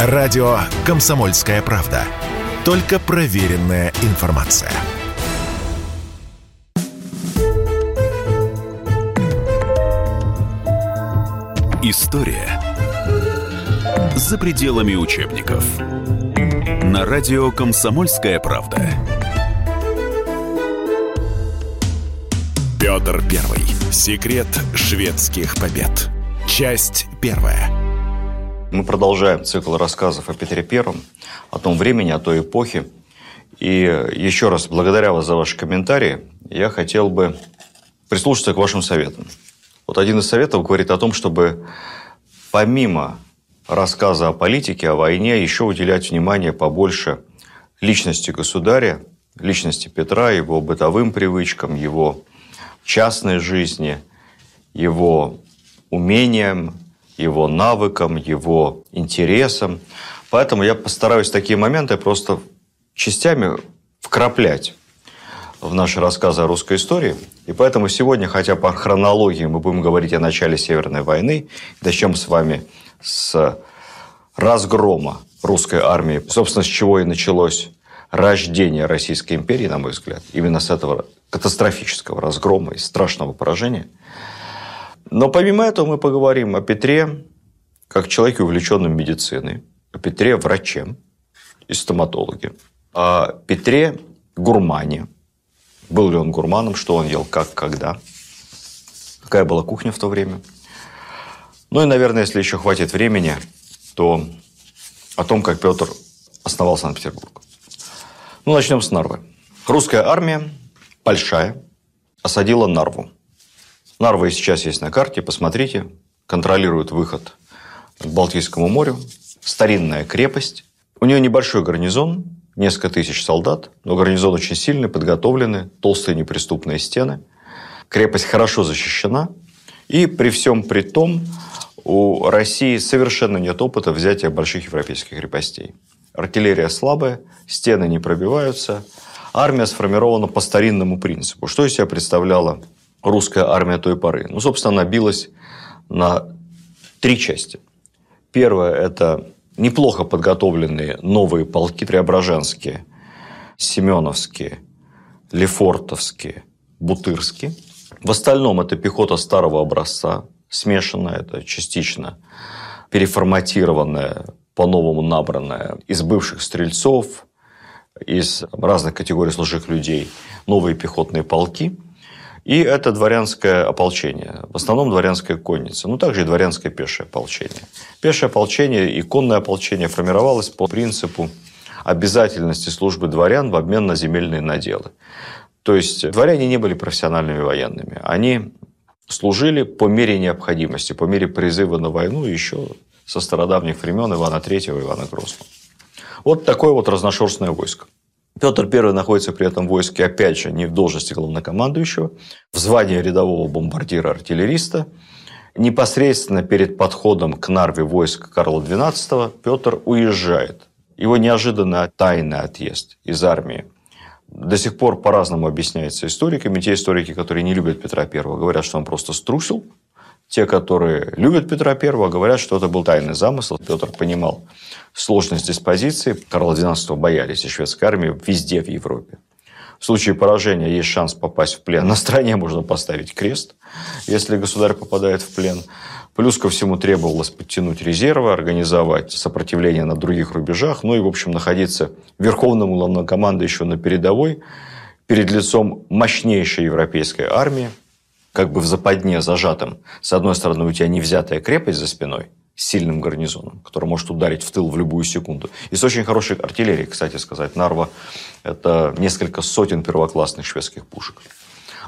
Радио «Комсомольская правда». Только проверенная информация. История за пределами учебников. На радио «Комсомольская правда». Петр Первый. Секрет шведских побед. Часть первая. Мы продолжаем цикл рассказов о Петре Первом, о том времени, о той эпохе. И еще раз благодаря вас за ваши комментарии. Я хотел бы прислушаться к вашим советам. Вот один из советов говорит о том, чтобы помимо рассказа о политике, о войне, еще уделять внимание побольше личности государя, личности Петра, его бытовым привычкам, его частной жизни, его умениям, его навыкам, его интересам. Поэтому я постараюсь такие моменты просто частями вкраплять в наши рассказы о русской истории. И поэтому сегодня, хотя по хронологии мы будем говорить о начале Северной войны, начнем с вами с разгрома русской армии, собственно, с чего и началось рождение Российской империи, на мой взгляд, именно с этого катастрофического разгрома и страшного поражения. Но помимо этого мы поговорим о Петре как человеке, увлеченном медициной, о Петре враче и стоматологе, о Петре гурмане. Был ли он гурманом, что он ел, как, когда, какая была кухня в то время. Ну и, наверное, если еще хватит времени, то о том, как Петр основал Санкт-Петербург. Ну, начнем с Нарвы. Русская армия, большая, осадила Нарву. Нарва и сейчас есть на карте, посмотрите. Контролирует выход к Балтийскому морю. Старинная крепость. У нее небольшой гарнизон, несколько тысяч солдат, но гарнизон очень сильный, подготовленный, толстые неприступные стены. Крепость хорошо защищена. И при всем при том, у России совершенно нет опыта взятия больших европейских крепостей. Артиллерия слабая, стены не пробиваются. Армия сформирована по старинному принципу. Что из себя представляла русская армия той поры? Ну, собственно, она билась на три части. Первое – это неплохо подготовленные новые полки преображенские, семеновские, лефортовские, бутырские. В остальном это пехота старого образца, смешанная, это частично переформатированная по-новому набранная из бывших стрельцов, из разных категорий служащих людей, новые пехотные полки. И это дворянское ополчение. В основном дворянская конница. Ну, также и дворянское пешее ополчение. Пешее ополчение и конное ополчение формировалось по принципу обязательности службы дворян в обмен на земельные наделы. То есть дворяне не были профессиональными военными. Они служили по мере необходимости, по мере призыва на войну еще со стародавних времен Ивана III и Ивана Грозного. Вот такое вот разношерстное войско. Петр I находится при этом войске, опять же, не в должности главнокомандующего, в звании рядового бомбардира-артиллериста. Непосредственно перед подходом к Нарве войск Карла XII Петр уезжает. Его неожиданно тайный отъезд из армии до сих пор по-разному объясняется историками. Те историки, которые не любят Петра I, говорят, что он просто струсил, те, которые любят Петра I, говорят, что это был тайный замысел. Петр понимал сложность диспозиции. Карла XII боялись и шведской армии везде в Европе. В случае поражения есть шанс попасть в плен. На стране можно поставить крест, если государь попадает в плен. Плюс ко всему требовалось подтянуть резервы, организовать сопротивление на других рубежах, ну и, в общем, находиться верховному главнокомандующему на передовой перед лицом мощнейшей европейской армии, как бы в западне зажатым. С одной стороны, у тебя невзятая крепость за спиной сильным гарнизоном, который может ударить в тыл в любую секунду. И с очень хорошей артиллерией, кстати сказать. Нарва – это несколько сотен первоклассных шведских пушек.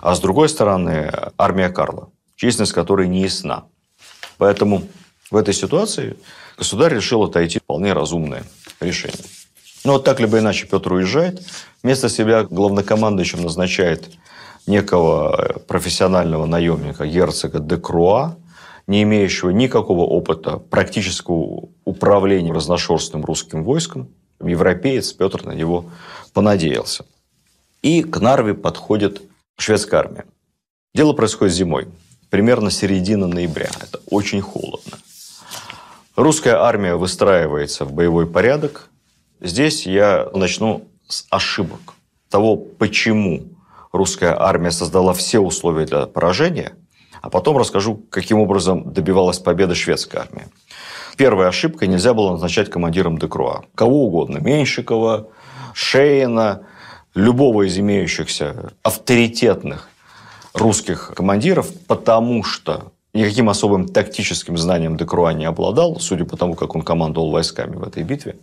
А с другой стороны, армия Карла, численность которой не ясна. Поэтому в этой ситуации государь решил отойти вполне разумное решение. Но вот так либо иначе Петр уезжает, вместо себя главнокомандующим назначает некого профессионального наемника, герцога де Круа, не имеющего никакого опыта практического управления разношерстным русским войском, европеец Петр на него понадеялся. И к Нарве подходит шведская армия. Дело происходит зимой, примерно середина ноября. Это очень холодно. Русская армия выстраивается в боевой порядок. Здесь я начну с ошибок. Того, почему русская армия создала все условия для поражения, а потом расскажу, каким образом добивалась победы шведская армия. Первая ошибка – нельзя было назначать командиром Декруа. Кого угодно. Меньшикова, Шейна, любого из имеющихся авторитетных русских командиров, потому что никаким особым тактическим знанием Декруа не обладал, судя по тому, как он командовал войсками в этой битве.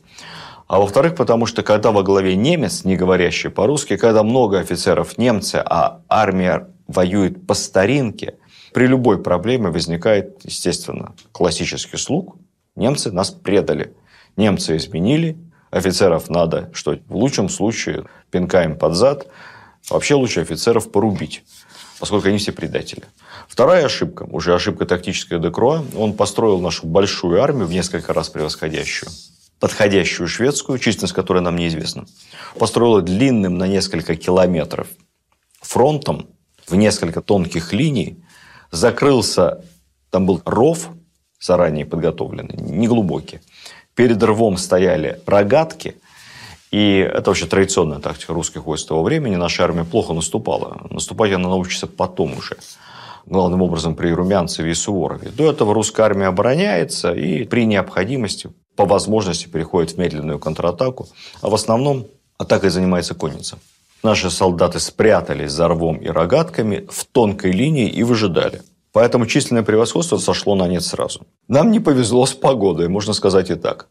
А во-вторых, потому что когда во главе немец, не говорящий по-русски, когда много офицеров немцы, а армия воюет по старинке, при любой проблеме возникает, естественно, классический слуг. Немцы нас предали. Немцы изменили, офицеров надо, что в лучшем случае пинка им под зад, вообще лучше офицеров порубить, поскольку они все предатели. Вторая ошибка, уже ошибка тактическая Декруа, он построил нашу большую армию, в несколько раз превосходящую, подходящую шведскую, численность которой нам неизвестна. Построила длинным на несколько километров фронтом в несколько тонких линий, закрылся, там был ров заранее подготовленный, неглубокий. Перед рвом стояли рогатки, и это вообще традиционная тактика русских войск того времени. Наша армия плохо наступала. Наступать она научится потом уже главным образом при Румянцеве и Суворове. До этого русская армия обороняется и при необходимости, по возможности, переходит в медленную контратаку. А в основном атакой занимается конница. Наши солдаты спрятались за рвом и рогатками в тонкой линии и выжидали. Поэтому численное превосходство сошло на нет сразу. Нам не повезло с погодой, можно сказать и так.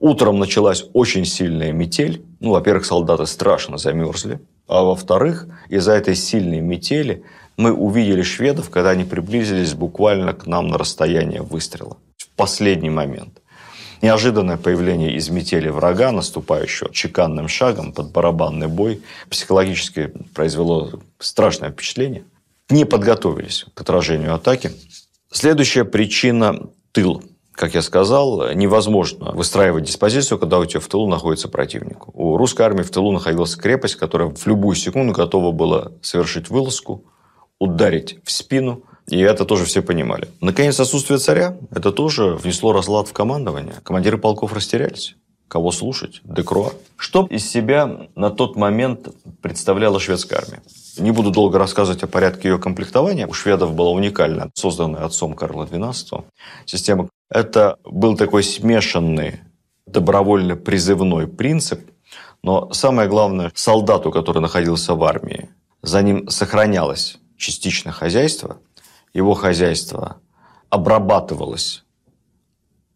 Утром началась очень сильная метель. Ну, во-первых, солдаты страшно замерзли. А во-вторых, из-за этой сильной метели мы увидели шведов, когда они приблизились буквально к нам на расстояние выстрела. В последний момент. Неожиданное появление из метели врага, наступающего чеканным шагом под барабанный бой, психологически произвело страшное впечатление. Не подготовились к отражению атаки. Следующая причина – тыл. Как я сказал, невозможно выстраивать диспозицию, когда у тебя в тылу находится противник. У русской армии в тылу находилась крепость, которая в любую секунду готова была совершить вылазку, ударить в спину, и это тоже все понимали. Наконец, отсутствие царя, это тоже внесло разлад в командование. Командиры полков растерялись. Кого слушать? Декруа. Что из себя на тот момент представляла шведская армия? Не буду долго рассказывать о порядке ее комплектования. У шведов была уникальная, созданная отцом Карла XII, система. Это был такой смешанный добровольно призывной принцип, но самое главное, солдату, который находился в армии, за ним сохранялось частично хозяйство, его хозяйство обрабатывалось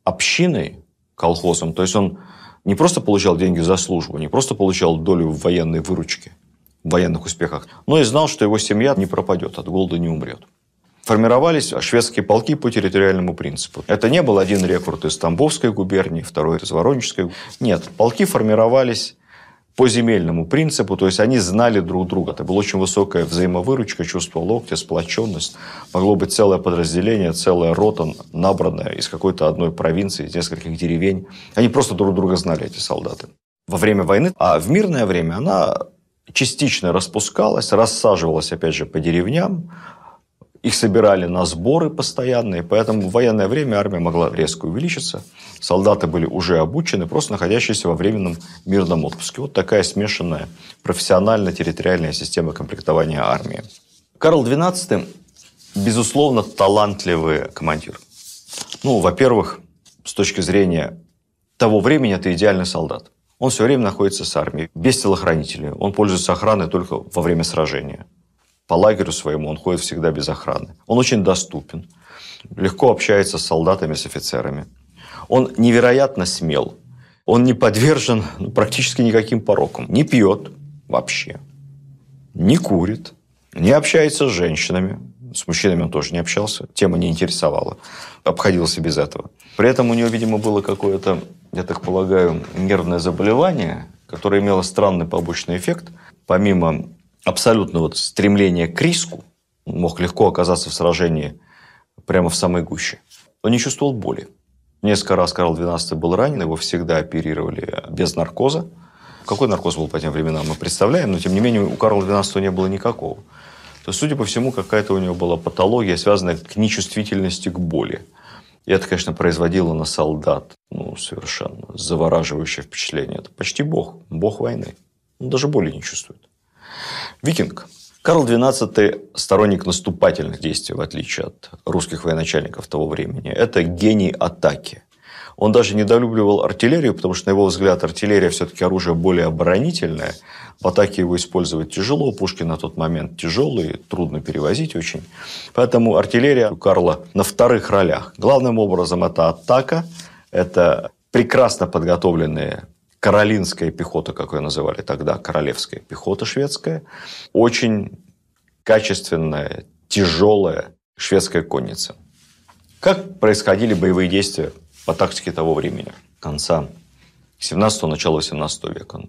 общиной, колхозом, то есть он не просто получал деньги за службу, не просто получал долю в военной выручке, в военных успехах, но и знал, что его семья не пропадет, от голода не умрет. Формировались шведские полки по территориальному принципу. Это не был один рекрут из Тамбовской губернии, второй из Воронежской. Нет, полки формировались по земельному принципу, то есть они знали друг друга. Это была очень высокая взаимовыручка, чувство локтя, сплоченность. Могло быть целое подразделение, целая рота, набранная из какой-то одной провинции, из нескольких деревень. Они просто друг друга знали, эти солдаты. Во время войны, а в мирное время она частично распускалась, рассаживалась, опять же, по деревням, их собирали на сборы постоянные, поэтому в военное время армия могла резко увеличиться. Солдаты были уже обучены, просто находящиеся во временном мирном отпуске. Вот такая смешанная профессионально-территориальная система комплектования армии. Карл XII, безусловно, талантливый командир. Ну, во-первых, с точки зрения того времени, это идеальный солдат. Он все время находится с армией, без телохранителей. Он пользуется охраной только во время сражения по лагерю своему он ходит всегда без охраны. Он очень доступен, легко общается с солдатами, с офицерами. Он невероятно смел. Он не подвержен практически никаким порокам. Не пьет вообще, не курит, не общается с женщинами. С мужчинами он тоже не общался, тема не интересовала. Обходился без этого. При этом у него, видимо, было какое-то, я так полагаю, нервное заболевание, которое имело странный побочный эффект. Помимо абсолютного стремления к риску, он мог легко оказаться в сражении прямо в самой гуще. Он не чувствовал боли. Несколько раз Карл XII был ранен, его всегда оперировали без наркоза. Какой наркоз был по тем временам, мы представляем, но тем не менее у Карла XII не было никакого. То есть, судя по всему, какая-то у него была патология, связанная к нечувствительности к боли. И это, конечно, производило на солдат ну, совершенно завораживающее впечатление. Это почти бог, бог войны. Он даже боли не чувствует. Викинг. Карл XII – сторонник наступательных действий, в отличие от русских военачальников того времени. Это гений атаки. Он даже недолюбливал артиллерию, потому что, на его взгляд, артиллерия все-таки оружие более оборонительное. В атаке его использовать тяжело, пушки на тот момент тяжелые, трудно перевозить очень. Поэтому артиллерия у Карла на вторых ролях. Главным образом это атака, это прекрасно подготовленные каролинская пехота, как ее называли тогда, королевская пехота шведская, очень качественная, тяжелая шведская конница. Как происходили боевые действия по тактике того времени, конца 17-го, начала 18 века?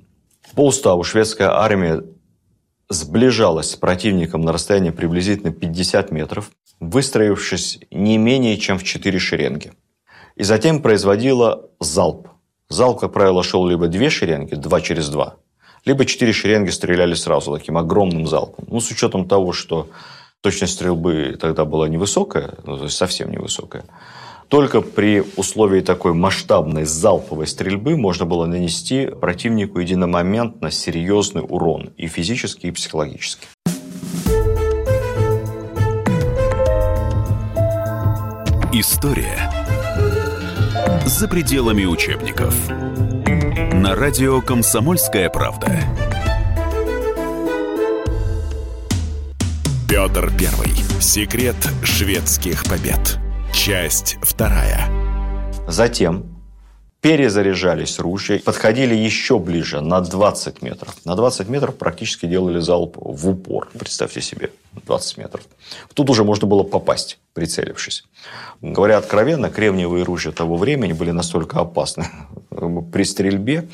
По уставу шведская армия сближалась с противником на расстоянии приблизительно 50 метров, выстроившись не менее чем в четыре шеренги. И затем производила залп Зал, как правило, шел либо две шеренги, два через два, либо четыре шеренги стреляли сразу таким огромным залпом. Ну, с учетом того, что точность стрельбы тогда была невысокая, ну, то есть совсем невысокая, только при условии такой масштабной залповой стрельбы можно было нанести противнику единомоментно серьезный урон и физический, и психологический. История за пределами учебников. На радио «Комсомольская правда». Петр Первый. Секрет шведских побед. Часть вторая. Затем перезаряжались ружья, подходили еще ближе, на 20 метров. На 20 метров практически делали залп в упор. Представьте себе, 20 метров. Тут уже можно было попасть, прицелившись. Говоря откровенно, кремниевые ружья того времени были настолько опасны при стрельбе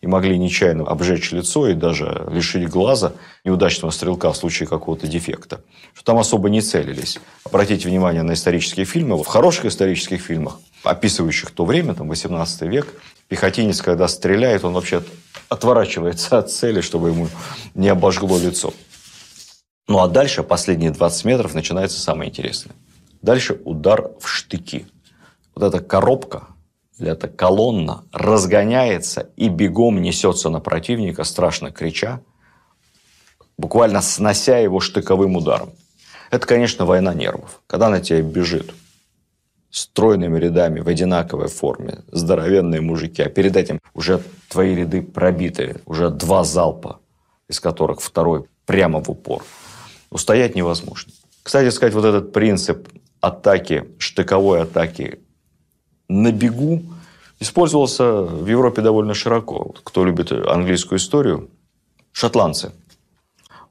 и могли нечаянно обжечь лицо и даже лишить глаза неудачного стрелка в случае какого-то дефекта, что там особо не целились. Обратите внимание на исторические фильмы. В хороших исторических фильмах описывающих то время, там, 18 век, пехотинец, когда стреляет, он вообще отворачивается от цели, чтобы ему не обожгло лицо. Ну, а дальше, последние 20 метров, начинается самое интересное. Дальше удар в штыки. Вот эта коробка, или эта колонна разгоняется и бегом несется на противника, страшно крича, буквально снося его штыковым ударом. Это, конечно, война нервов. Когда на тебя бежит стройными рядами в одинаковой форме, здоровенные мужики, а перед этим уже твои ряды пробиты, уже два залпа, из которых второй прямо в упор. Устоять невозможно. Кстати сказать, вот этот принцип атаки, штыковой атаки на бегу использовался в Европе довольно широко. Кто любит английскую историю, шотландцы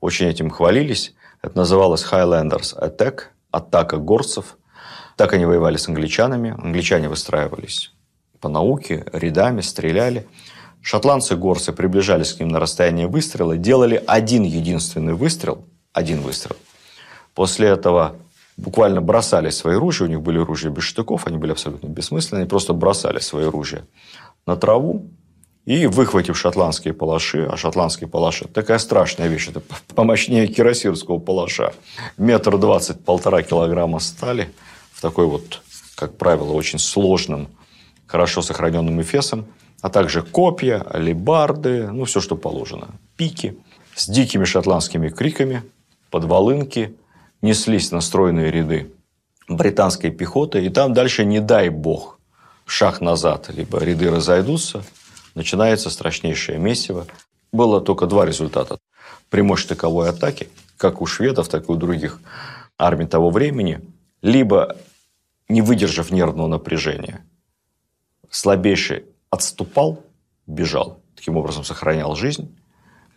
очень этим хвалились. Это называлось Highlanders Attack, атака горцев – так они воевали с англичанами. Англичане выстраивались по науке, рядами, стреляли. Шотландцы-горцы приближались к ним на расстояние выстрела, делали один единственный выстрел, один выстрел. После этого буквально бросали свои ружья, у них были ружья без штыков, они были абсолютно бессмысленные, они просто бросали свои ружья на траву, и, выхватив шотландские палаши, а шотландские палаши – такая страшная вещь, это помощнее кирасирского палаша, метр двадцать, полтора килограмма стали – в такой вот, как правило, очень сложным, хорошо сохраненным эфесом, а также копья, алебарды, ну, все, что положено, пики с дикими шотландскими криками, подволынки, неслись настроенные ряды британской пехоты, и там дальше, не дай бог, шаг назад, либо ряды разойдутся, начинается страшнейшее месиво. Было только два результата. При мощь атаки, как у шведов, так и у других армий того времени – либо, не выдержав нервного напряжения, слабейший отступал, бежал, таким образом сохранял жизнь,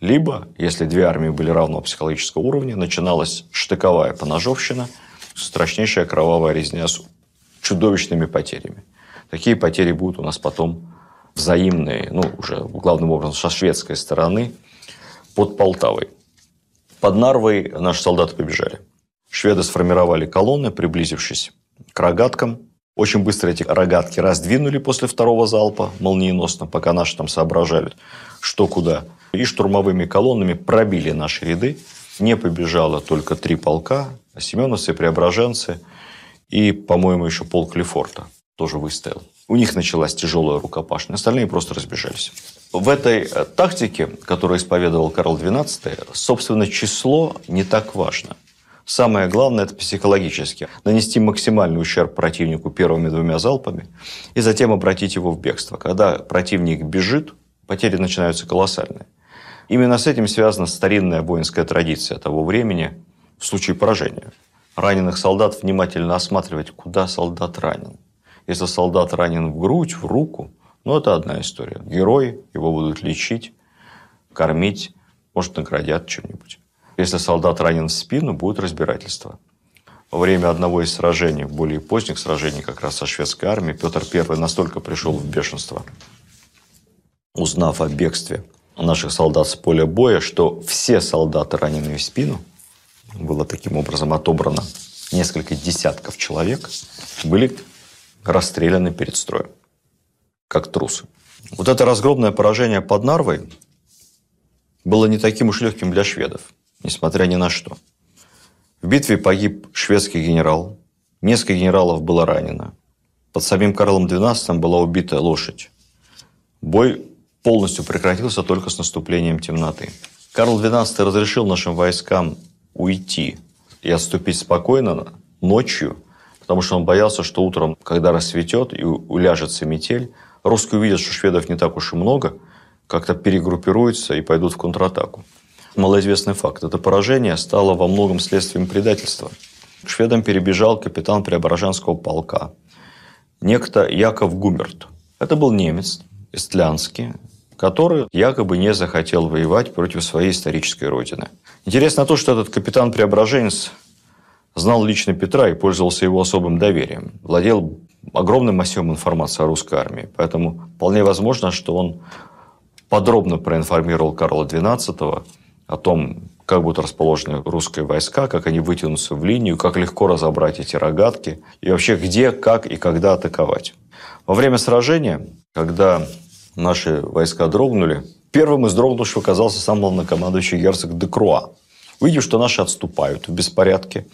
либо, если две армии были равного психологического уровня, начиналась штыковая поножовщина, страшнейшая кровавая резня с чудовищными потерями. Такие потери будут у нас потом взаимные, ну, уже главным образом со шведской стороны, под Полтавой. Под Нарвой наши солдаты побежали. Шведы сформировали колонны, приблизившись к рогаткам. Очень быстро эти рогатки раздвинули после второго залпа, молниеносно, пока наши там соображали, что куда. И штурмовыми колоннами пробили наши ряды. Не побежало только три полка, семеновцы, преображенцы и, по-моему, еще полк Лефорта. тоже выстоял. У них началась тяжелая рукопашная, остальные просто разбежались. В этой э, тактике, которую исповедовал Карл XII, собственно, число не так важно. Самое главное – это психологически. Нанести максимальный ущерб противнику первыми двумя залпами и затем обратить его в бегство. Когда противник бежит, потери начинаются колоссальные. Именно с этим связана старинная воинская традиция того времени в случае поражения. Раненых солдат внимательно осматривать, куда солдат ранен. Если солдат ранен в грудь, в руку, ну, это одна история. Герой, его будут лечить, кормить, может, наградят чем-нибудь. Если солдат ранен в спину, будет разбирательство. Во время одного из сражений, более поздних сражений как раз со шведской армией, Петр I настолько пришел в бешенство, узнав о бегстве наших солдат с поля боя, что все солдаты, раненые в спину, было таким образом отобрано несколько десятков человек, были расстреляны перед строем, как трусы. Вот это разгромное поражение под Нарвой было не таким уж легким для шведов, несмотря ни на что. В битве погиб шведский генерал, несколько генералов было ранено. Под самим Карлом XII была убита лошадь. Бой полностью прекратился только с наступлением темноты. Карл XII разрешил нашим войскам уйти и отступить спокойно ночью, потому что он боялся, что утром, когда рассветет и уляжется метель, русские увидят, что шведов не так уж и много, как-то перегруппируются и пойдут в контратаку. Малоизвестный факт. Это поражение стало во многом следствием предательства. К шведам перебежал капитан Преображенского полка. Некто Яков Гумерт. Это был немец, эстлянский, который якобы не захотел воевать против своей исторической родины. Интересно то, что этот капитан-преображенец знал лично Петра и пользовался его особым доверием. Владел огромным массивом информации о русской армии. Поэтому вполне возможно, что он подробно проинформировал Карла XII о том, как будут расположены русские войска, как они вытянутся в линию, как легко разобрать эти рогатки и вообще где, как и когда атаковать. Во время сражения, когда наши войска дрогнули, первым из дрогнувших оказался сам главнокомандующий герцог Декруа. Увидев, что наши отступают в беспорядке,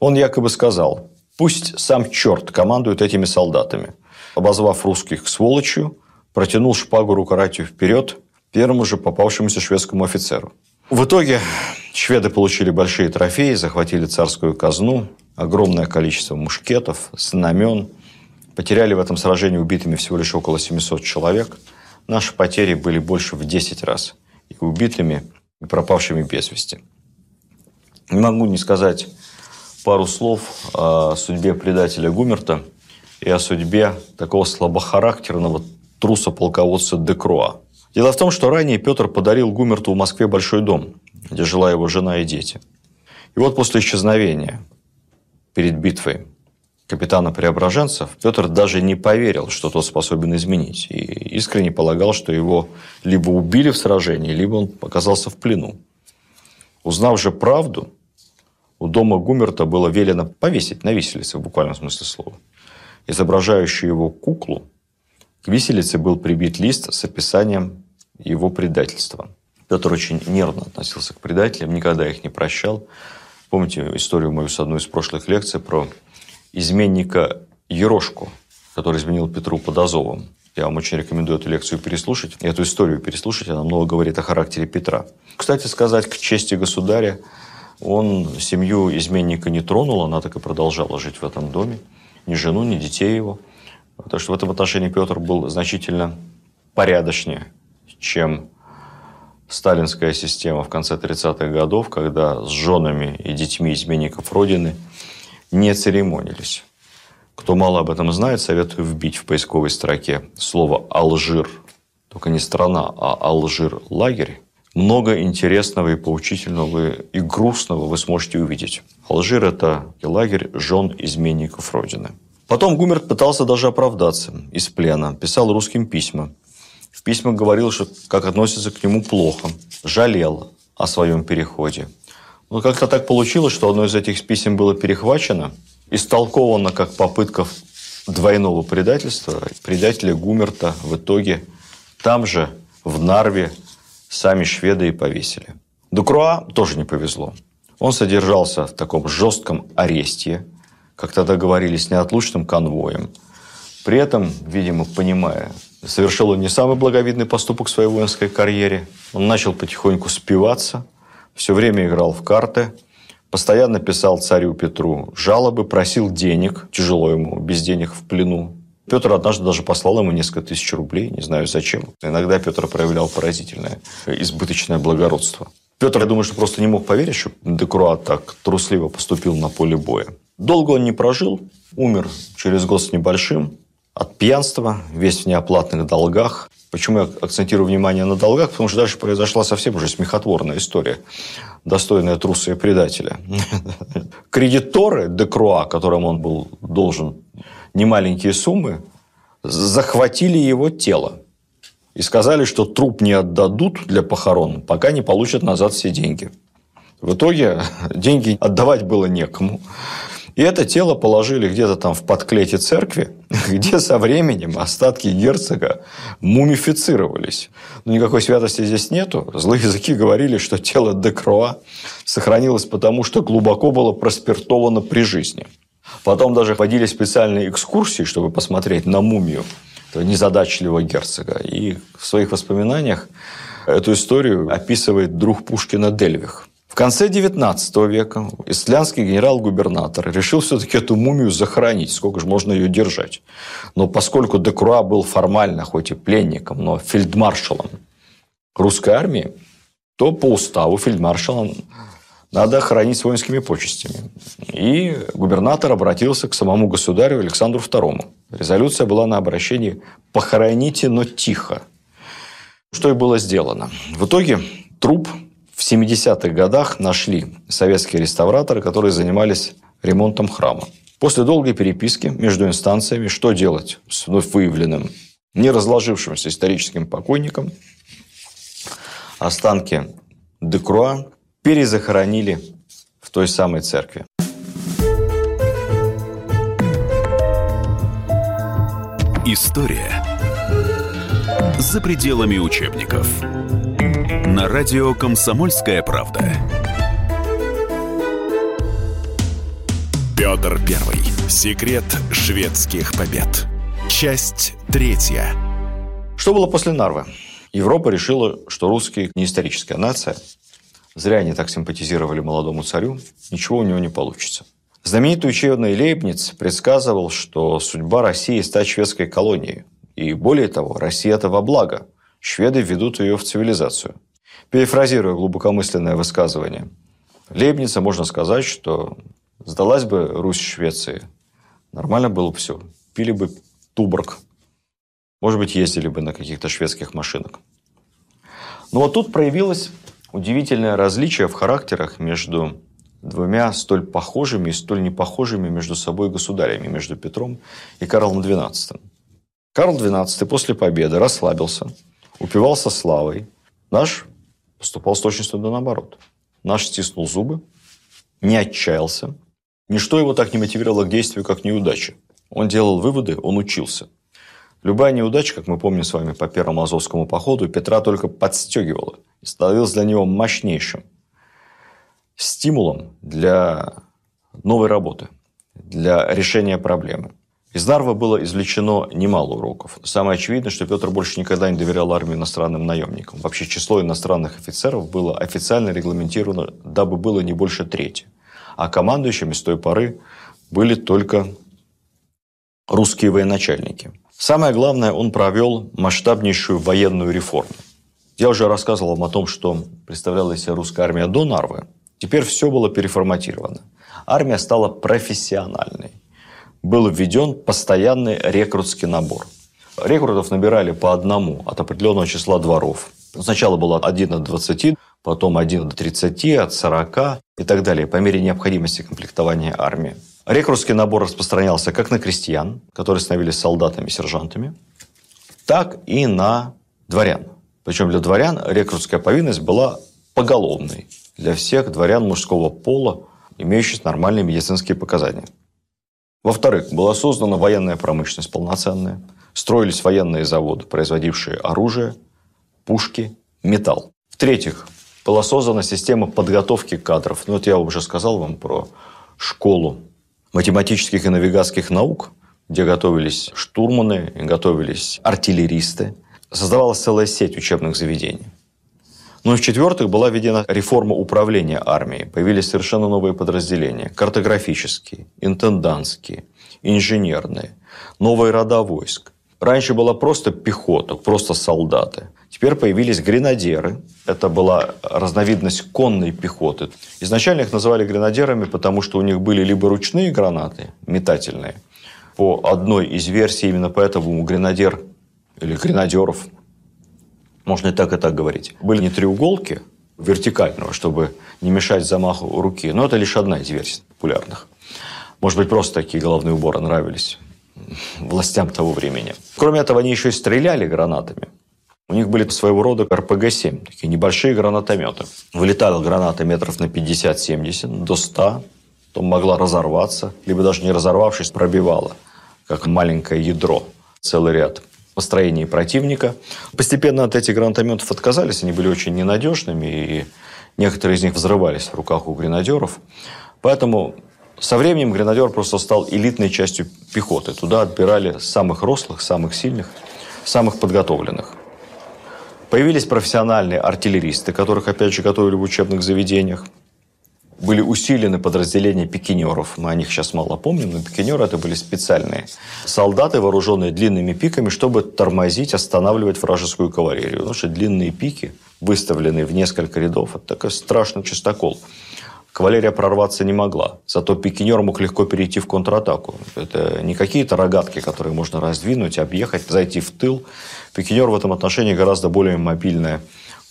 он якобы сказал, пусть сам черт командует этими солдатами. Обозвав русских сволочью, протянул шпагу рукоратью вперед первому же попавшемуся шведскому офицеру. В итоге шведы получили большие трофеи, захватили царскую казну, огромное количество мушкетов, знамен. Потеряли в этом сражении убитыми всего лишь около 700 человек – наши потери были больше в 10 раз и убитыми, и пропавшими без вести. Не могу не сказать пару слов о судьбе предателя Гумерта и о судьбе такого слабохарактерного труса-полководца Декруа. Дело в том, что ранее Петр подарил Гумерту в Москве большой дом, где жила его жена и дети. И вот после исчезновения перед битвой капитана Преображенцев, Петр даже не поверил, что тот способен изменить. И искренне полагал, что его либо убили в сражении, либо он оказался в плену. Узнав же правду, у дома Гумерта было велено повесить на виселице, в буквальном смысле слова, изображающую его куклу. К виселице был прибит лист с описанием его предательства. Петр очень нервно относился к предателям, никогда их не прощал. Помните историю мою с одной из прошлых лекций про изменника Ерошку, который изменил Петру под Азовом. Я вам очень рекомендую эту лекцию переслушать, эту историю переслушать. Она много говорит о характере Петра. Кстати сказать, к чести государя, он семью изменника не тронул, она так и продолжала жить в этом доме. Ни жену, ни детей его. Так что в этом отношении Петр был значительно порядочнее, чем сталинская система в конце 30-х годов, когда с женами и детьми изменников Родины – не церемонились. Кто мало об этом знает, советую вбить в поисковой строке слово «Алжир». Только не страна, а Алжир-лагерь. Много интересного и поучительного и грустного вы сможете увидеть. Алжир – это лагерь жен изменников Родины. Потом Гумерт пытался даже оправдаться из плена, писал русским письма. В письмах говорил, что как относится к нему плохо, жалел о своем переходе. Но как-то так получилось, что одно из этих писем было перехвачено, истолковано как попытка двойного предательства. Предателя Гумерта в итоге там же, в Нарве, сами шведы и повесили. Дукруа тоже не повезло. Он содержался в таком жестком аресте, как тогда говорили, с неотлучным конвоем. При этом, видимо, понимая, совершил он не самый благовидный поступок в своей воинской карьере. Он начал потихоньку спиваться, все время играл в карты, постоянно писал царю Петру жалобы, просил денег, тяжело ему, без денег в плену. Петр однажды даже послал ему несколько тысяч рублей, не знаю зачем. Иногда Петр проявлял поразительное избыточное благородство. Петр, я думаю, что просто не мог поверить, что Декруа так трусливо поступил на поле боя. Долго он не прожил, умер через год с небольшим от пьянства, весь в неоплатных долгах. Почему я акцентирую внимание на долгах? Потому что дальше произошла совсем уже смехотворная история, достойная труса и предателя. Кредиторы Декруа, которым он был должен немаленькие суммы, захватили его тело и сказали, что труп не отдадут для похорон, пока не получат назад все деньги. В итоге деньги отдавать было некому. И это тело положили где-то там в подклете церкви, где со временем остатки герцога мумифицировались. Но никакой святости здесь нету. Злые языки говорили, что тело Декроа сохранилось потому, что глубоко было проспиртовано при жизни. Потом даже ходили специальные экскурсии, чтобы посмотреть на мумию незадачливого герцога. И в своих воспоминаниях эту историю описывает друг Пушкина Дельвих. В конце XIX века исландский генерал-губернатор решил все-таки эту мумию захоронить, сколько же можно ее держать. Но поскольку Декруа был формально, хоть и пленником, но фельдмаршалом русской армии, то по уставу фельдмаршалом надо хоронить с воинскими почестями. И губернатор обратился к самому государю Александру II. Резолюция была на обращении «похороните, но тихо». Что и было сделано. В итоге труп в 70-х годах нашли советские реставраторы, которые занимались ремонтом храма. После долгой переписки между инстанциями, что делать с вновь выявленным, не разложившимся историческим покойником, останки Декруа перезахоронили в той самой церкви. История за пределами учебников. На радио «Комсомольская правда». Петр Первый. Секрет шведских побед. Часть третья. Что было после Нарвы? Европа решила, что русские не историческая нация, Зря они так симпатизировали молодому царю. Ничего у него не получится. Знаменитый ученый Лейбниц предсказывал, что судьба России стать шведской колонией. И более того, Россия – это во благо. Шведы ведут ее в цивилизацию. Перефразируя глубокомысленное высказывание Лейбница, можно сказать, что сдалась бы Русь Швеции. Нормально было бы все. Пили бы туборг. Может быть, ездили бы на каких-то шведских машинах. Но вот тут проявилась удивительное различие в характерах между двумя столь похожими и столь непохожими между собой государями, между Петром и Карлом XII. Карл XII после победы расслабился, упивался славой. Наш поступал с точностью да наоборот. Наш стиснул зубы, не отчаялся. Ничто его так не мотивировало к действию, как неудача. Он делал выводы, он учился. Любая неудача, как мы помним с вами по первому Азовскому походу, Петра только подстегивала – и становилось для него мощнейшим стимулом для новой работы, для решения проблемы. Из Нарвы было извлечено немало уроков. Самое очевидное, что Петр больше никогда не доверял армии иностранным наемникам. Вообще число иностранных офицеров было официально регламентировано, дабы было не больше трети. А командующими с той поры были только русские военачальники. Самое главное, он провел масштабнейшую военную реформу. Я уже рассказывал вам о том, что представляла себе русская армия до Нарвы. Теперь все было переформатировано. Армия стала профессиональной. Был введен постоянный рекрутский набор. Рекрутов набирали по одному от определенного числа дворов. Сначала было один от 20, потом один до 30, от 40 и так далее, по мере необходимости комплектования армии. Рекрутский набор распространялся как на крестьян, которые становились солдатами, сержантами, так и на дворян. Причем для дворян рекрутская повинность была поголовной для всех дворян мужского пола, имеющих нормальные медицинские показания. Во-вторых, была создана военная промышленность полноценная, строились военные заводы, производившие оружие, пушки, металл. В-третьих, была создана система подготовки кадров. Ну, вот я уже сказал вам про школу математических и навигатских наук где готовились штурманы, готовились артиллеристы. Создавалась целая сеть учебных заведений. Ну и в-четвертых, была введена реформа управления армией. Появились совершенно новые подразделения. Картографические, интендантские, инженерные, новые рода войск. Раньше была просто пехота, просто солдаты. Теперь появились гренадеры. Это была разновидность конной пехоты. Изначально их называли гренадерами, потому что у них были либо ручные гранаты, метательные. По одной из версий именно поэтому гренадер или гренадеров можно и так, и так говорить. Были не треуголки вертикального, чтобы не мешать замаху руки, но это лишь одна из версий популярных. Может быть, просто такие головные уборы нравились властям того времени. Кроме этого, они еще и стреляли гранатами. У них были своего рода РПГ-7, такие небольшие гранатометы. Вылетала граната метров на 50-70, до 100, потом могла разорваться, либо даже не разорвавшись, пробивала, как маленькое ядро, целый ряд построении противника. Постепенно от этих гранатометов отказались, они были очень ненадежными, и некоторые из них взрывались в руках у гренадеров. Поэтому со временем гренадер просто стал элитной частью пехоты. Туда отбирали самых рослых, самых сильных, самых подготовленных. Появились профессиональные артиллеристы, которых, опять же, готовили в учебных заведениях были усилены подразделения пикинеров. Мы о них сейчас мало помним, но пикинеры это были специальные солдаты, вооруженные длинными пиками, чтобы тормозить, останавливать вражескую кавалерию. Потому что длинные пики, выставленные в несколько рядов, это такой страшный чистокол. Кавалерия прорваться не могла. Зато пикинер мог легко перейти в контратаку. Это не какие-то рогатки, которые можно раздвинуть, объехать, зайти в тыл. Пикинер в этом отношении гораздо более мобильное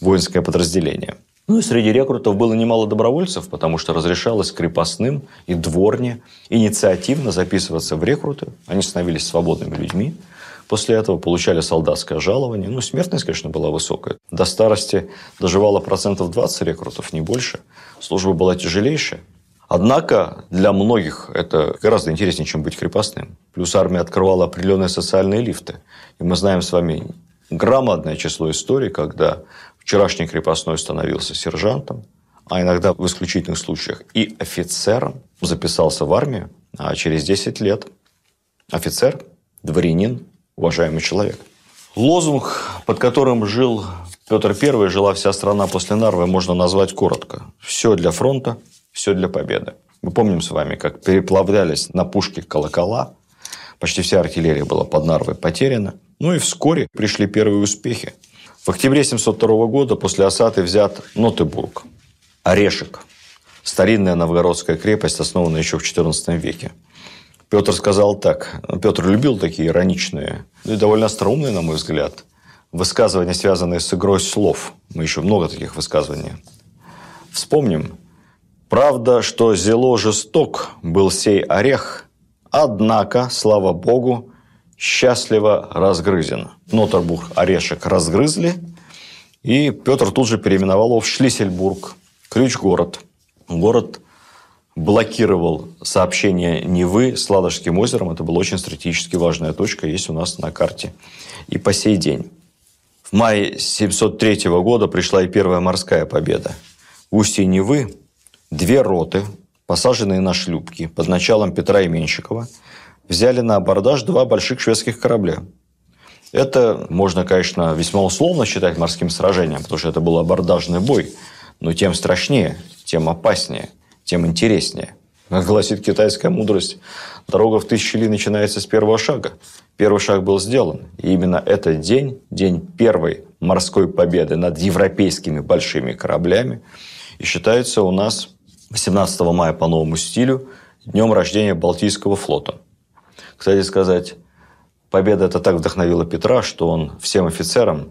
воинское подразделение. Ну и среди рекрутов было немало добровольцев, потому что разрешалось крепостным и дворне инициативно записываться в рекруты. Они становились свободными людьми. После этого получали солдатское жалование. Ну, смертность, конечно, была высокая. До старости доживало процентов 20 рекрутов, не больше. Служба была тяжелейшая. Однако для многих это гораздо интереснее, чем быть крепостным. Плюс армия открывала определенные социальные лифты. И мы знаем с вами громадное число историй, когда Вчерашний крепостной становился сержантом, а иногда в исключительных случаях и офицером, записался в армию, а через 10 лет офицер, дворянин, уважаемый человек. Лозунг, под которым жил Петр I, жила вся страна после Нарвы, можно назвать коротко. Все для фронта, все для победы. Мы помним с вами, как переплавлялись на пушке колокола. Почти вся артиллерия была под Нарвой потеряна. Ну и вскоре пришли первые успехи. В октябре 702 года после осады взят Нотебург, Орешек, старинная новгородская крепость, основанная еще в XIV веке. Петр сказал так. Петр любил такие ироничные, ну и довольно остроумные, на мой взгляд, высказывания, связанные с игрой слов. Мы еще много таких высказываний. Вспомним. Правда, что зело жесток был сей орех, однако, слава богу, счастливо разгрызен. Нотербург орешек разгрызли, и Петр тут же переименовал его в Шлиссельбург, ключ-город. Город блокировал сообщение Невы с Ладожским озером. Это была очень стратегически важная точка, есть у нас на карте и по сей день. В мае 703 года пришла и первая морская победа. В устье Невы две роты, посаженные на шлюпки под началом Петра Именщикова – взяли на абордаж два больших шведских корабля. Это можно, конечно, весьма условно считать морским сражением, потому что это был абордажный бой, но тем страшнее, тем опаснее, тем интереснее. Как гласит китайская мудрость, дорога в тысячи ли начинается с первого шага. Первый шаг был сделан. И именно этот день, день первой морской победы над европейскими большими кораблями, и считается у нас 18 мая по новому стилю днем рождения Балтийского флота. Кстати сказать, победа это так вдохновила Петра, что он всем офицерам,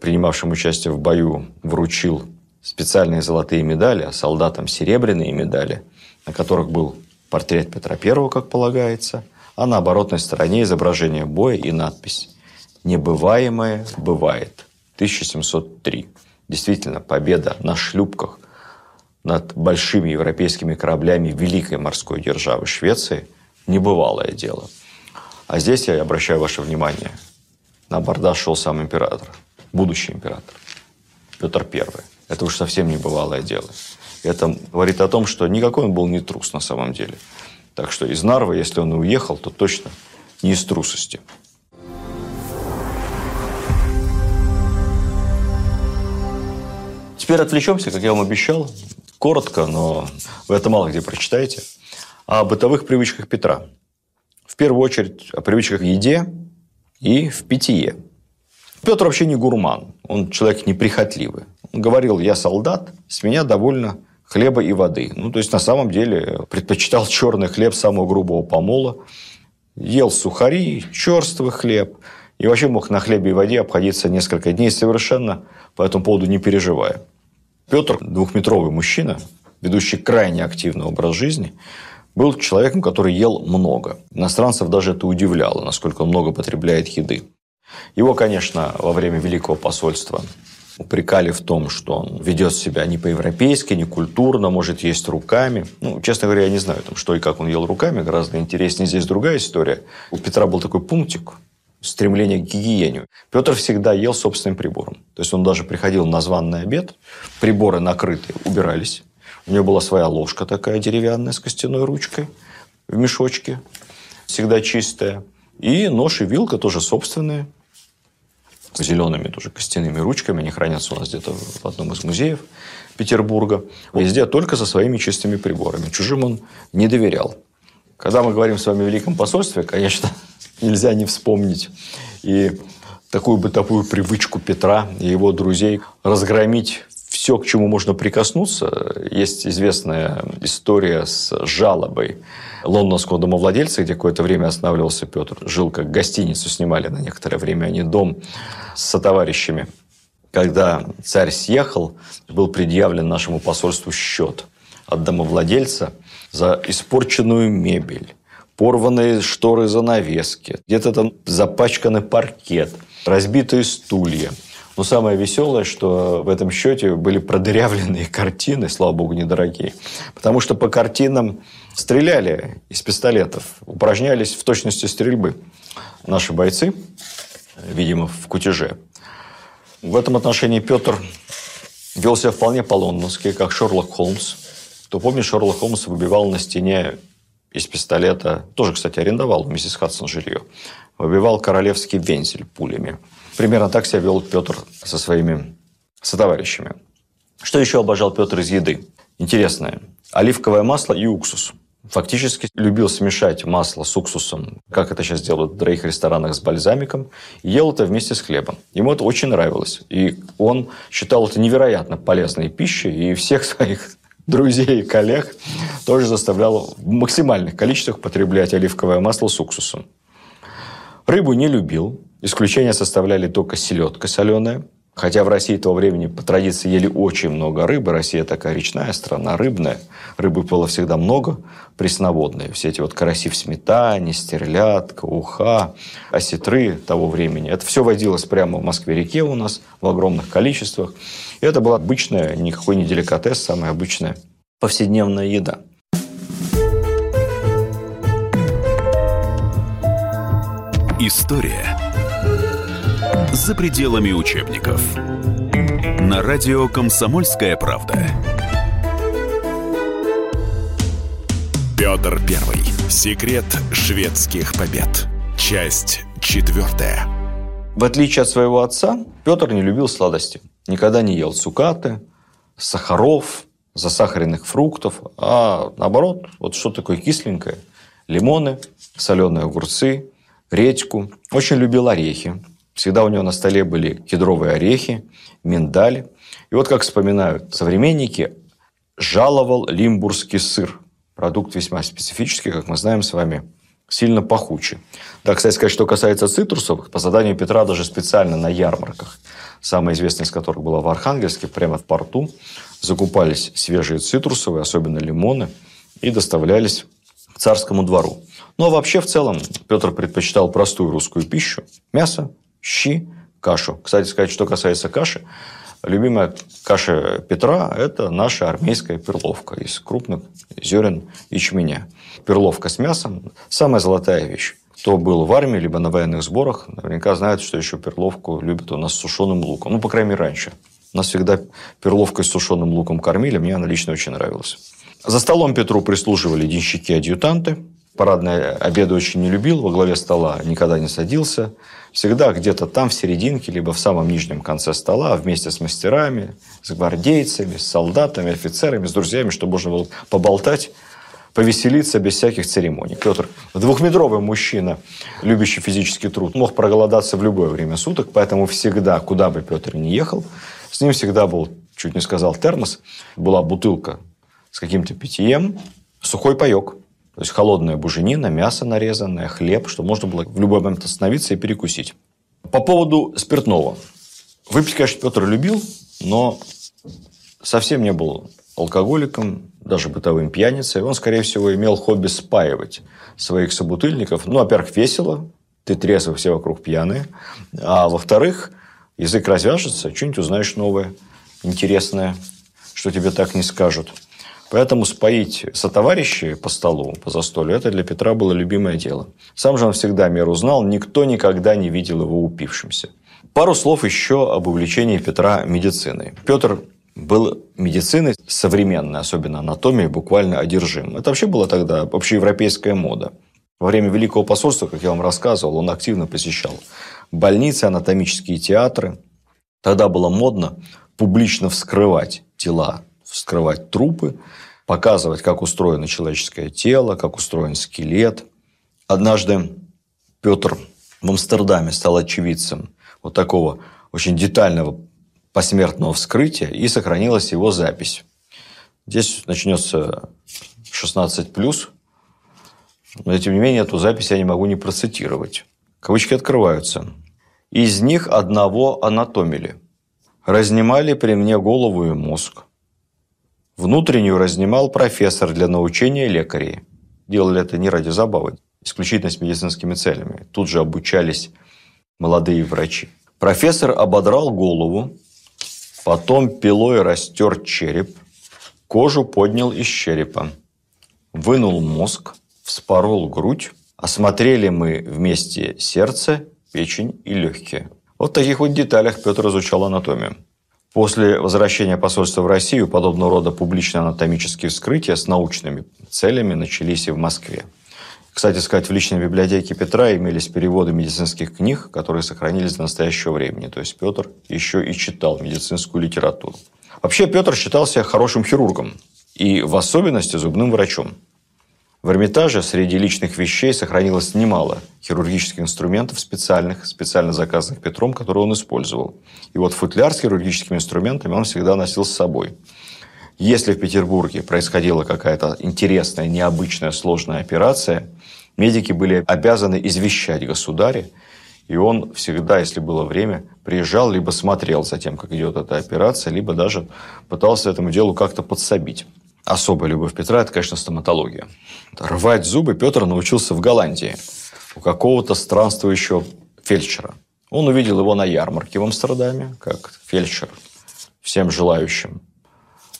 принимавшим участие в бою, вручил специальные золотые медали, а солдатам серебряные медали, на которых был портрет Петра I, как полагается, а на оборотной стороне изображение боя и надпись «Небываемое бывает. 1703». Действительно, победа на шлюпках над большими европейскими кораблями великой морской державы Швеции – небывалое дело – а здесь я обращаю ваше внимание. На абордаж шел сам император, будущий император, Петр I. Это уж совсем небывалое дело. Это говорит о том, что никакой он был не трус на самом деле. Так что из Нарвы, если он и уехал, то точно не из трусости. Теперь отвлечемся, как я вам обещал, коротко, но вы это мало где прочитаете, о бытовых привычках Петра. Первую очередь о привычках в еде и в питье. Петр вообще не гурман, он человек неприхотливый. Он говорил, я солдат, с меня довольно хлеба и воды. Ну, то есть, на самом деле, предпочитал черный хлеб самого грубого помола, ел сухари, черствый хлеб, и вообще мог на хлебе и воде обходиться несколько дней совершенно по этому поводу не переживая. Петр, двухметровый мужчина, ведущий крайне активный образ жизни, был человеком, который ел много. Иностранцев даже это удивляло, насколько он много потребляет еды. Его, конечно, во время Великого посольства упрекали в том, что он ведет себя не по-европейски, не культурно, может есть руками. Ну, честно говоря, я не знаю, там, что и как он ел руками. Гораздо интереснее здесь другая история. У Петра был такой пунктик, стремление к гигиене. Петр всегда ел собственным прибором. То есть он даже приходил на званный обед, приборы накрытые, убирались. У него была своя ложка такая деревянная с костяной ручкой в мешочке, всегда чистая. И нож и вилка тоже собственные зелеными тоже костяными ручками. Они хранятся у нас где-то в одном из музеев Петербурга. Везде только со своими чистыми приборами. Чужим он не доверял. Когда мы говорим с вами о Великом посольстве, конечно, нельзя не вспомнить и такую бытовую привычку Петра и его друзей разгромить все, к чему можно прикоснуться. Есть известная история с жалобой лондонского домовладельца, где какое-то время останавливался Петр. Жил как гостиницу, снимали на некоторое время они дом с сотоварищами. Когда царь съехал, был предъявлен нашему посольству счет от домовладельца за испорченную мебель, порванные шторы занавески, где-то там запачканный паркет, разбитые стулья – но самое веселое, что в этом счете были продырявленные картины, слава богу, недорогие. Потому что по картинам стреляли из пистолетов, упражнялись в точности стрельбы наши бойцы, видимо, в кутеже. В этом отношении Петр вел себя вполне по-лондонски, как Шерлок Холмс. Кто помнит, Шерлок Холмс выбивал на стене из пистолета, тоже, кстати, арендовал у миссис Хадсон жилье, выбивал королевский вензель пулями. Примерно так себя вел Петр со своими сотоварищами. Что еще обожал Петр из еды? Интересное. Оливковое масло и уксус. Фактически любил смешать масло с уксусом, как это сейчас делают в дорогих ресторанах с бальзамиком, и ел это вместе с хлебом. Ему это очень нравилось. И он считал это невероятно полезной пищей, и всех своих друзей и коллег тоже заставлял в максимальных количествах потреблять оливковое масло с уксусом. Рыбу не любил, Исключение составляли только селедка соленая. Хотя в России того времени по традиции ели очень много рыбы. Россия такая речная страна, рыбная. Рыбы было всегда много, пресноводные. Все эти вот караси в сметане, стерлядка, уха, осетры того времени. Это все водилось прямо в Москве-реке у нас в огромных количествах. И это была обычная, никакой не деликатес, самая обычная повседневная еда. История за пределами учебников. На радио «Комсомольская правда». Петр Первый. Секрет шведских побед. Часть четвертая. В отличие от своего отца, Петр не любил сладости. Никогда не ел цукаты, сахаров, засахаренных фруктов, а наоборот, вот что такое кисленькое. Лимоны, соленые огурцы, редьку. Очень любил орехи. Всегда у него на столе были кедровые орехи, миндаль. И вот как вспоминают современники, жаловал лимбургский сыр. Продукт весьма специфический, как мы знаем с вами, сильно пахучий. Да, кстати сказать, что касается цитрусовых, по заданию Петра даже специально на ярмарках, самая известная из которых была в Архангельске, прямо в порту, закупались свежие цитрусовые, особенно лимоны, и доставлялись к царскому двору. Но ну, а вообще в целом Петр предпочитал простую русскую пищу. Мясо, щи, кашу. Кстати сказать, что касается каши, любимая каша Петра – это наша армейская перловка из крупных зерен ячменя. Перловка с мясом – самая золотая вещь. Кто был в армии, либо на военных сборах, наверняка знает, что еще перловку любят у нас с сушеным луком. Ну, по крайней мере, раньше. Нас всегда перловкой с сушеным луком кормили, мне она лично очень нравилась. За столом Петру прислуживали денщики-адъютанты. Парадные обеды очень не любил, во главе стола никогда не садился. Всегда где-то там в серединке, либо в самом нижнем конце стола, вместе с мастерами, с гвардейцами, с солдатами, офицерами, с друзьями, чтобы можно было поболтать, повеселиться без всяких церемоний. Петр, двухметровый мужчина, любящий физический труд, мог проголодаться в любое время суток, поэтому всегда, куда бы Петр ни ехал, с ним всегда был, чуть не сказал, термос, была бутылка с каким-то питьем, сухой паек. То есть холодная буженина, мясо нарезанное, хлеб, что можно было в любой момент остановиться и перекусить. По поводу спиртного. Выпить, конечно, Петр любил, но совсем не был алкоголиком, даже бытовым пьяницей. Он, скорее всего, имел хобби спаивать своих собутыльников. Ну, во-первых, весело, ты трезвый, все вокруг пьяные. А во-вторых, язык развяжется, что-нибудь узнаешь новое, интересное, что тебе так не скажут. Поэтому споить сотоварищей по столу, по застолью, это для Петра было любимое дело. Сам же он всегда меру знал, никто никогда не видел его упившимся. Пару слов еще об увлечении Петра медициной. Петр был медициной современной, особенно анатомией, буквально одержим. Это вообще была тогда общеевропейская мода. Во время Великого посольства, как я вам рассказывал, он активно посещал больницы, анатомические театры. Тогда было модно публично вскрывать тела вскрывать трупы, показывать, как устроено человеческое тело, как устроен скелет. Однажды Петр в Амстердаме стал очевидцем вот такого очень детального посмертного вскрытия, и сохранилась его запись. Здесь начнется 16+, но тем не менее эту запись я не могу не процитировать. Кавычки открываются. Из них одного анатомили. Разнимали при мне голову и мозг. Внутреннюю разнимал профессор для научения лекарей. Делали это не ради забавы, исключительно с медицинскими целями. Тут же обучались молодые врачи. Профессор ободрал голову, потом пилой растер череп, кожу поднял из черепа, вынул мозг, вспорол грудь, осмотрели мы вместе сердце, печень и легкие. Вот в таких вот деталях Петр изучал анатомию. После возвращения посольства в Россию подобного рода публичные анатомические вскрытия с научными целями начались и в Москве. Кстати сказать, в личной библиотеке Петра имелись переводы медицинских книг, которые сохранились до настоящего времени. То есть Петр еще и читал медицинскую литературу. Вообще Петр считал себя хорошим хирургом и в особенности зубным врачом. В Эрмитаже среди личных вещей сохранилось немало хирургических инструментов специальных, специально заказанных Петром, которые он использовал. И вот футляр с хирургическими инструментами он всегда носил с собой. Если в Петербурге происходила какая-то интересная, необычная, сложная операция, медики были обязаны извещать государя, и он всегда, если было время, приезжал, либо смотрел за тем, как идет эта операция, либо даже пытался этому делу как-то подсобить особая любовь Петра – это, конечно, стоматология. Рвать зубы Петр научился в Голландии у какого-то странствующего фельдшера. Он увидел его на ярмарке в Амстердаме, как фельдшер всем желающим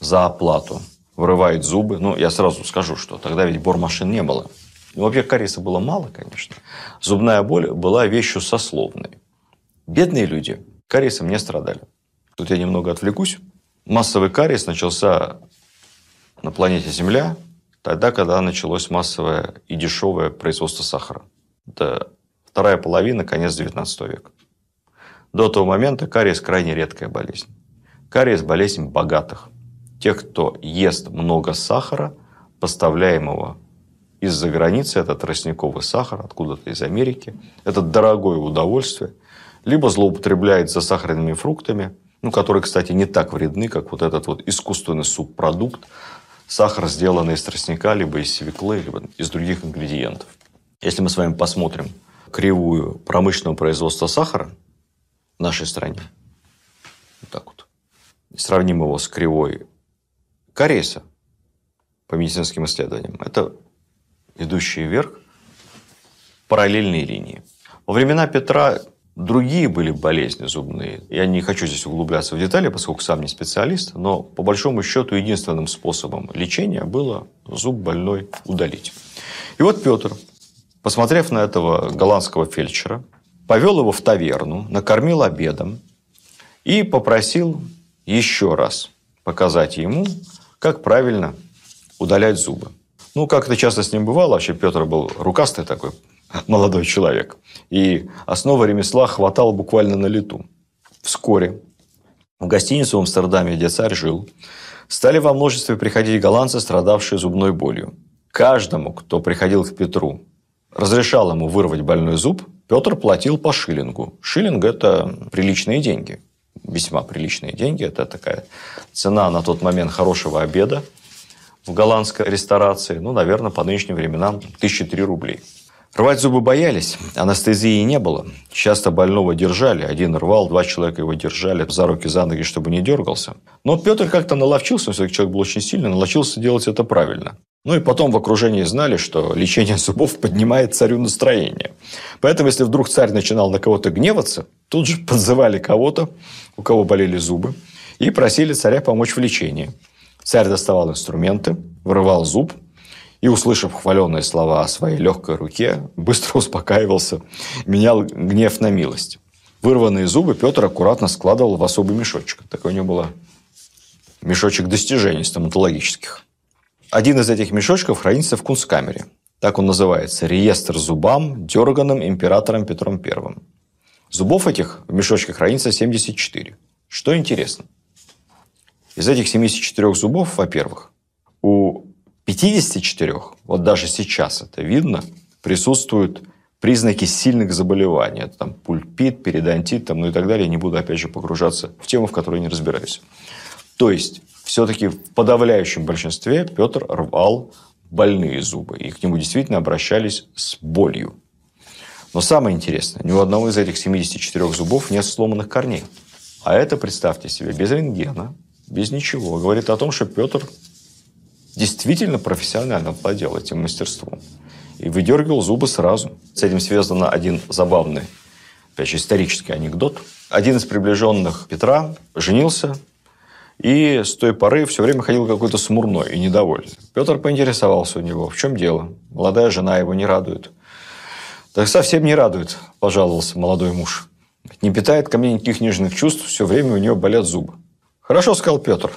за оплату вырывает зубы. Ну, я сразу скажу, что тогда ведь бормашин не было. Ну, вообще, кариеса было мало, конечно. Зубная боль была вещью сословной. Бедные люди кариесом не страдали. Тут я немного отвлекусь. Массовый кариес начался на планете Земля тогда, когда началось массовое и дешевое производство сахара. Это вторая половина, конец 19 века. До того момента кариес крайне редкая болезнь. Кариес – болезнь богатых. Тех, кто ест много сахара, поставляемого из-за границы, это тростниковый сахар, откуда-то из Америки. Это дорогое удовольствие. Либо злоупотребляет за сахарными фруктами, ну, которые, кстати, не так вредны, как вот этот вот искусственный субпродукт, сахар, сделанный из тростника, либо из свеклы, либо из других ингредиентов. Если мы с вами посмотрим кривую промышленного производства сахара в нашей стране, вот так вот, сравним его с кривой кариеса по медицинским исследованиям, это идущие вверх параллельные линии. Во времена Петра Другие были болезни зубные. Я не хочу здесь углубляться в детали, поскольку сам не специалист, но по большому счету единственным способом лечения было зуб больной удалить. И вот Петр, посмотрев на этого голландского фельдшера, повел его в таверну, накормил обедом и попросил еще раз показать ему, как правильно удалять зубы. Ну, как это часто с ним бывало, вообще Петр был рукастый такой молодой человек. И основа ремесла хватало буквально на лету. Вскоре в гостиницу в Амстердаме, где царь жил, стали во множестве приходить голландцы, страдавшие зубной болью. Каждому, кто приходил к Петру, разрешал ему вырвать больной зуб, Петр платил по шиллингу. Шиллинг – это приличные деньги. Весьма приличные деньги. Это такая цена на тот момент хорошего обеда в голландской ресторации. Ну, наверное, по нынешним временам 1003 рублей. Рвать зубы боялись, анестезии не было. Часто больного держали. Один рвал, два человека его держали за руки, за ноги, чтобы не дергался. Но Петр как-то наловчился, все-таки человек был очень сильный, наловчился делать это правильно. Ну и потом в окружении знали, что лечение зубов поднимает царю настроение. Поэтому, если вдруг царь начинал на кого-то гневаться, тут же подзывали кого-то, у кого болели зубы, и просили царя помочь в лечении. Царь доставал инструменты, вырывал зуб – и, услышав хваленные слова о своей легкой руке, быстро успокаивался, менял гнев на милость. Вырванные зубы Петр аккуратно складывал в особый мешочек. Такой у него был мешочек достижений стоматологических. Один из этих мешочков хранится в кунсткамере. Так он называется. Реестр зубам, дерганым императором Петром I. Зубов этих в мешочке хранится 74. Что интересно. Из этих 74 зубов, во-первых, 54, вот даже сейчас это видно, присутствуют признаки сильных заболеваний. Это там пульпит, периодонтит, там, ну и так далее. Не буду, опять же, погружаться в тему, в которой не разбираюсь. То есть, все-таки в подавляющем большинстве Петр рвал больные зубы. И к нему действительно обращались с болью. Но самое интересное, ни у одного из этих 74 зубов нет сломанных корней. А это, представьте себе, без рентгена, без ничего. Говорит о том, что Петр действительно профессионально владел этим мастерством. И выдергивал зубы сразу. С этим связан один забавный, опять же, исторический анекдот. Один из приближенных Петра женился, и с той поры все время ходил какой-то смурной и недовольный. Петр поинтересовался у него, в чем дело. Молодая жена его не радует. Так совсем не радует, пожаловался молодой муж. Не питает ко мне никаких нежных чувств, все время у нее болят зубы. Хорошо, сказал Петр.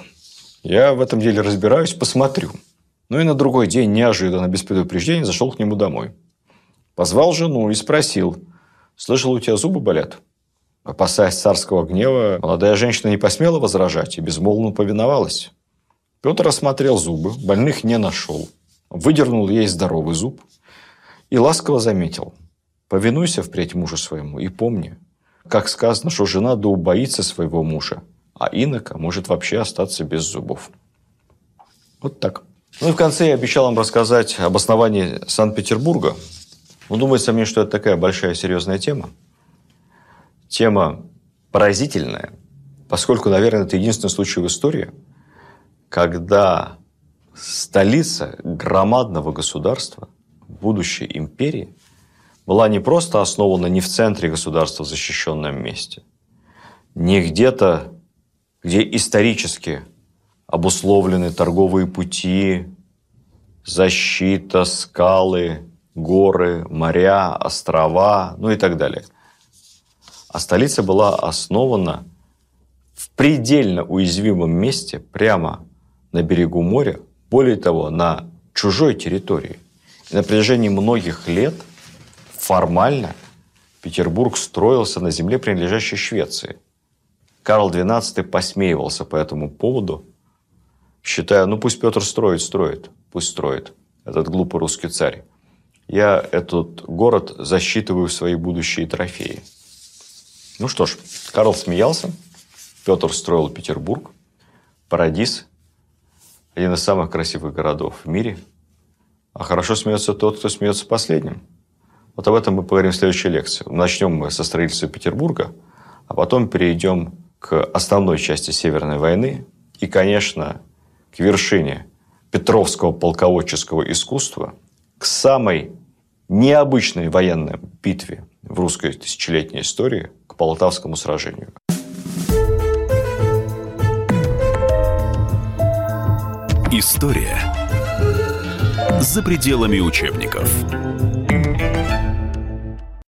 Я в этом деле разбираюсь, посмотрю. Ну и на другой день неожиданно, без предупреждения, зашел к нему домой. Позвал жену и спросил, слышал, у тебя зубы болят? Опасаясь царского гнева, молодая женщина не посмела возражать и безмолвно повиновалась. Петр осмотрел зубы, больных не нашел. Выдернул ей здоровый зуб и ласково заметил. Повинуйся впредь мужу своему и помни, как сказано, что жена да убоится своего мужа, а инока может вообще остаться без зубов. Вот так. Ну и в конце я обещал вам рассказать об основании Санкт-Петербурга. Ну, думается мне, что это такая большая серьезная тема. Тема поразительная, поскольку, наверное, это единственный случай в истории, когда столица громадного государства, будущей империи, была не просто основана не в центре государства в защищенном месте, не где-то где исторически обусловлены торговые пути, защита, скалы, горы, моря, острова, ну и так далее. А столица была основана в предельно уязвимом месте, прямо на берегу моря, более того, на чужой территории. И на протяжении многих лет формально Петербург строился на земле, принадлежащей Швеции – Карл XII посмеивался по этому поводу, считая, ну пусть Петр строит, строит, пусть строит, этот глупый русский царь. Я этот город засчитываю в свои будущие трофеи. Ну что ж, Карл смеялся, Петр строил Петербург, Парадис, один из самых красивых городов в мире. А хорошо смеется тот, кто смеется последним. Вот об этом мы поговорим в следующей лекции. Начнем мы со строительства Петербурга, а потом перейдем к основной части Северной войны и, конечно, к вершине Петровского полководческого искусства, к самой необычной военной битве в русской тысячелетней истории, к Полтавскому сражению. История за пределами учебников.